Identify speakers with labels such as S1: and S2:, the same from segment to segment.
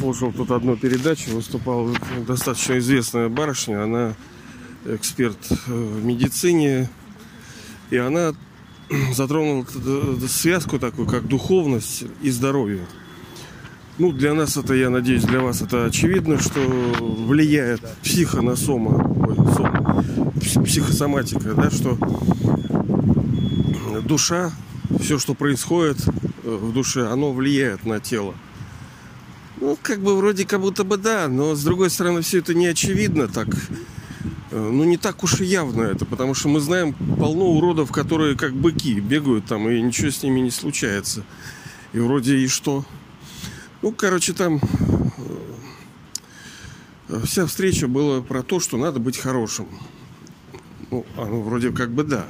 S1: слушал тут одну передачу, выступала достаточно известная барышня, она эксперт в медицине, и она затронула связку такую, как духовность и здоровье. Ну, для нас это, я надеюсь, для вас это очевидно, что влияет психо на сома, ой, сом, психосоматика, да, что душа, все, что происходит э, в душе, оно влияет на тело. Ну, как бы вроде как будто бы да, но с другой стороны все это не очевидно так. Э, ну, не так уж и явно это, потому что мы знаем полно уродов, которые как быки бегают там, и ничего с ними не случается. И вроде и что? Ну, короче, там э, вся встреча была про то, что надо быть хорошим. Ну, оно вроде как бы да.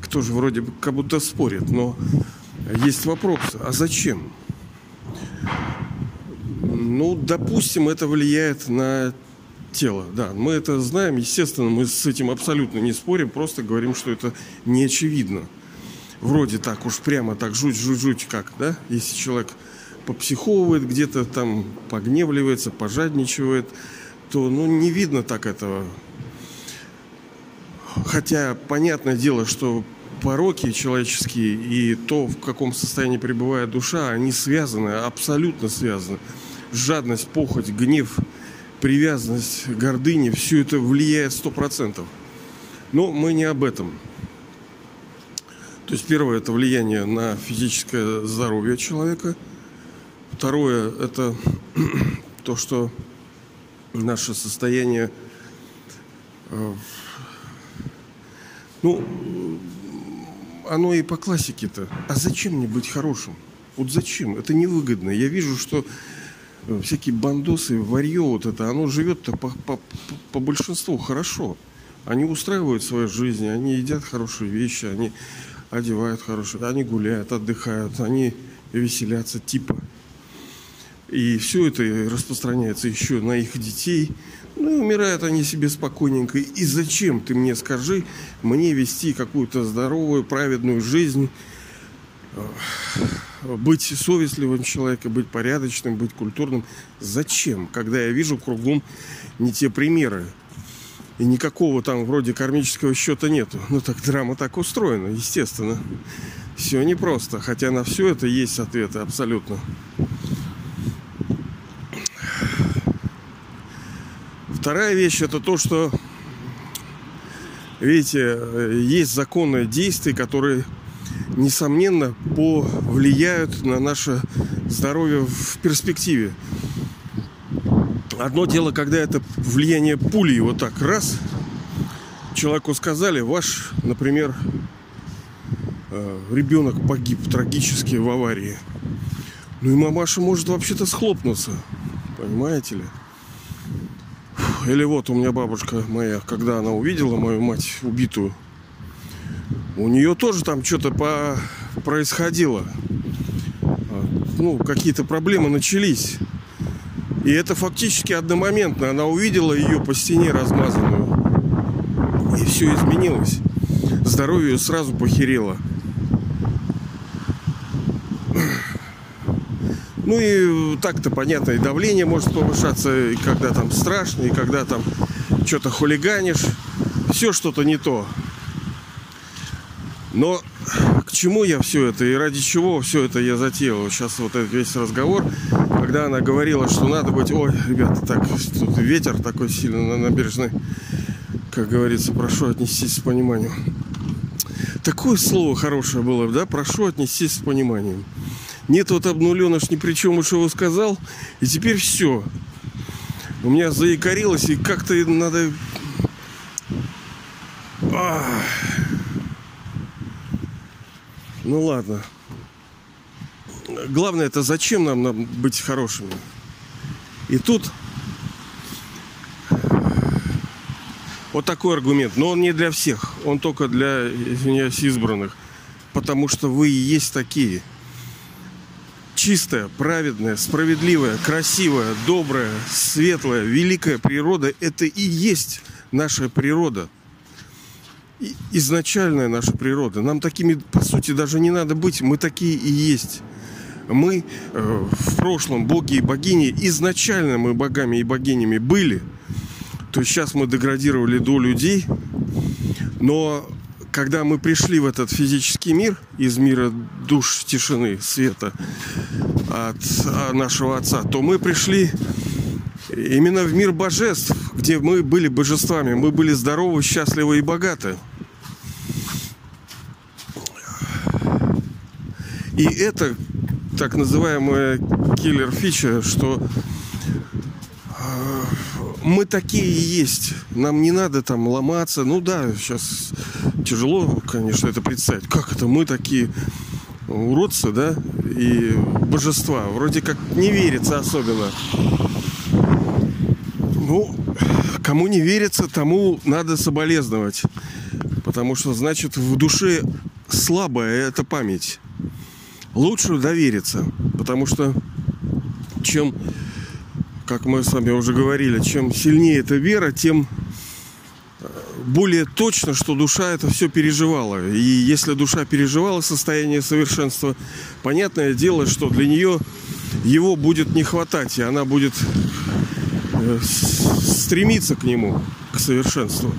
S1: Кто же вроде как будто спорит, но есть вопрос, а зачем? Ну, допустим, это влияет на тело, да. Мы это знаем, естественно, мы с этим абсолютно не спорим, просто говорим, что это не очевидно. Вроде так уж прямо так жуть-жуть-жуть как, да, если человек попсиховывает где-то там, погневливается, пожадничивает, то, ну, не видно так этого. Хотя, понятное дело, что пороки человеческие и то, в каком состоянии пребывает душа, они связаны, абсолютно связаны. Жадность, похоть, гнев, привязанность, гордыня, все это влияет сто процентов. Но мы не об этом. То есть первое это влияние на физическое здоровье человека. Второе это то, что наше состояние э, ну, оно и по классике-то. А зачем мне быть хорошим? Вот зачем? Это невыгодно. Я вижу, что всякие бандосы, варье вот это, оно живет-то по, по, по большинству хорошо. Они устраивают свою жизнь, они едят хорошие вещи, они одевают хорошие, они гуляют, отдыхают, они веселятся типа. И все это распространяется еще на их детей, ну умирают они себе спокойненько. И зачем, ты мне скажи, мне вести какую-то здоровую, праведную жизнь, э, быть совестливым человеком, быть порядочным, быть культурным. Зачем, когда я вижу кругом не те примеры? И никакого там вроде кармического счета нету. Ну так драма так устроена, естественно. Все непросто. Хотя на все это есть ответы абсолютно. Вторая вещь это то, что, видите, есть законы действий, которые, несомненно, повлияют на наше здоровье в перспективе. Одно дело, когда это влияние пули, вот так раз, человеку сказали, ваш, например, э, ребенок погиб трагически в аварии. Ну и мамаша может вообще-то схлопнуться, понимаете ли? Или вот у меня бабушка моя, когда она увидела мою мать убитую, у нее тоже там что-то по... происходило. А, ну, какие-то проблемы начались. И это фактически одномоментно. Она увидела ее по стене размазанную. И все изменилось. Здоровье сразу похерело. Ну и так-то понятно, и давление может повышаться, и когда там страшно, и когда там что-то хулиганишь, все что-то не то. Но к чему я все это и ради чего все это я затеял? Сейчас вот этот весь разговор, когда она говорила, что надо быть... Ой, ребята, так, тут ветер такой сильный на набережной. Как говорится, прошу отнестись с пониманием. Такое слово хорошее было, да? Прошу отнестись с пониманием. Нет, вот обнуленыш ни при чем уж его сказал. И теперь все. У меня заикарилось, и как-то надо... Ну ладно. Главное это зачем нам, нам быть хорошими. И тут вот такой аргумент. Но он не для всех. Он только для, извиняюсь, избранных. Потому что вы и есть такие – чистая, праведная, справедливая, красивая, добрая, светлая, великая природа – это и есть наша природа. Изначальная наша природа. Нам такими, по сути, даже не надо быть. Мы такие и есть. мы э, в прошлом боги и богини, изначально мы богами и богинями были, то есть сейчас мы деградировали до людей, но когда мы пришли в этот физический мир, из мира душ, тишины, света от а, нашего Отца, то мы пришли именно в мир божеств, где мы были божествами, мы были здоровы, счастливы и богаты. И это так называемая киллер-фича, что мы такие и есть. Нам не надо там ломаться. Ну да, сейчас тяжело, конечно, это представить. Как это мы такие уродцы, да, и божества. Вроде как не верится особенно. Ну, кому не верится, тому надо соболезновать. Потому что, значит, в душе слабая эта память. Лучше довериться. Потому что чем как мы с вами уже говорили, чем сильнее эта вера, тем э, более точно, что душа это все переживала. И если душа переживала состояние совершенства, понятное дело, что для нее его будет не хватать, и она будет э, стремиться к нему, к совершенству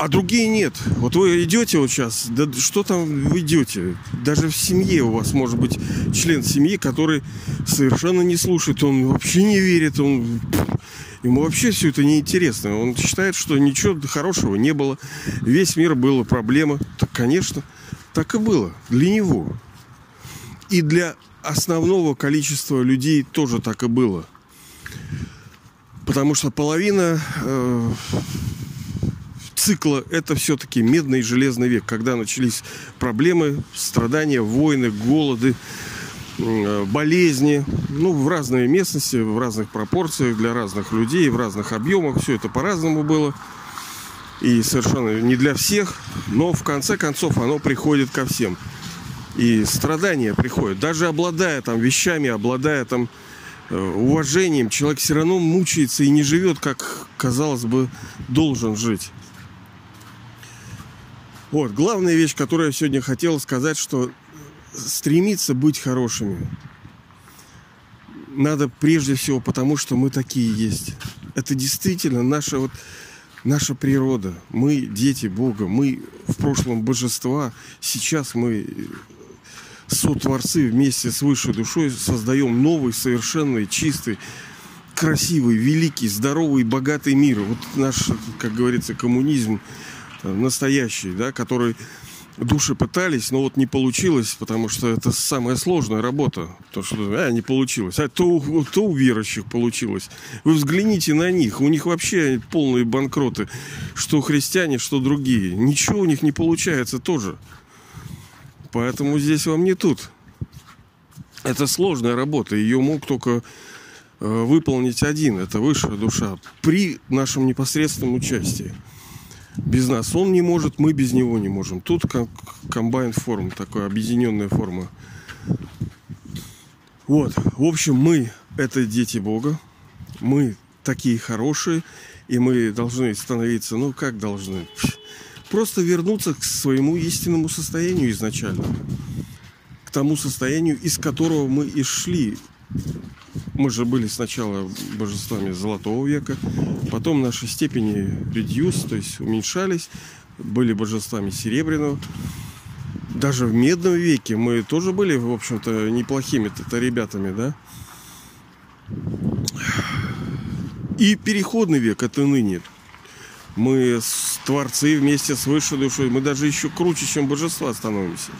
S1: а другие нет. Вот вы идете вот сейчас, да что там вы идете? Даже в семье у вас может быть член семьи, который совершенно не слушает, он вообще не верит, он ему вообще все это неинтересно. Он считает, что ничего хорошего не было. Весь мир была проблема. Так, конечно, так и было для него. И для основного количества людей тоже так и было. Потому что половина э, цикла это все-таки медный и железный век, когда начались проблемы, страдания, войны, голоды, э, болезни, ну, в разные местности, в разных пропорциях, для разных людей, в разных объемах. Все это по-разному было. И совершенно не для всех. Но в конце концов оно приходит ко всем. И страдания приходят. Даже обладая там вещами, обладая там э, уважением, человек все равно мучается и не живет, как, казалось бы, должен жить. Вот, главная вещь, которую я сегодня хотел сказать, что стремиться быть хорошими надо прежде всего потому, что мы такие есть. Это действительно наша вот наша природа. Мы дети Бога, мы в прошлом божества, сейчас мы сотворцы вместе с высшей душой создаем новый, совершенный, чистый, красивый, великий, здоровый, богатый мир. Вот наш, как говорится, коммунизм настоящий, да, который души пытались, но вот не получилось, потому что это самая сложная работа. То, что а, не получилось. А то, то у верующих получилось. Вы взгляните на них. У них вообще полные банкроты. Что христиане, что другие. Ничего у них не получается тоже. Поэтому здесь вам не тут. Это сложная работа. Ее мог только э, выполнить один. Это высшая душа. При нашем непосредственном участии без нас. Он не может, мы без него не можем. Тут как комбайн форм, такая объединенная форма. Вот, в общем, мы это дети Бога, мы такие хорошие, и мы должны становиться, ну как должны, просто вернуться к своему истинному состоянию изначально, к тому состоянию, из которого мы и шли мы же были сначала божествами Золотого века, потом наши степени reduce, то есть уменьшались, были божествами Серебряного. Даже в Медном веке мы тоже были, в общем-то, неплохими-то ребятами, да? И переходный век это ныне. Мы творцы вместе с высшей душой. Мы даже еще круче, чем божества становимся.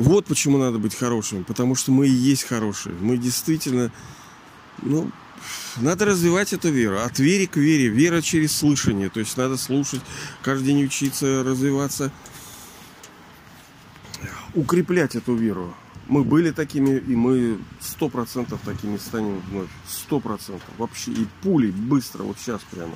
S1: Вот почему надо быть хорошими, потому что мы и есть хорошие. Мы действительно, ну, надо развивать эту веру. От веры к вере. Вера через слышание. То есть надо слушать, каждый день учиться, развиваться. Укреплять эту веру. Мы были такими, и мы сто процентов такими станем вновь. Сто процентов. Вообще. И пулей быстро, вот сейчас прямо.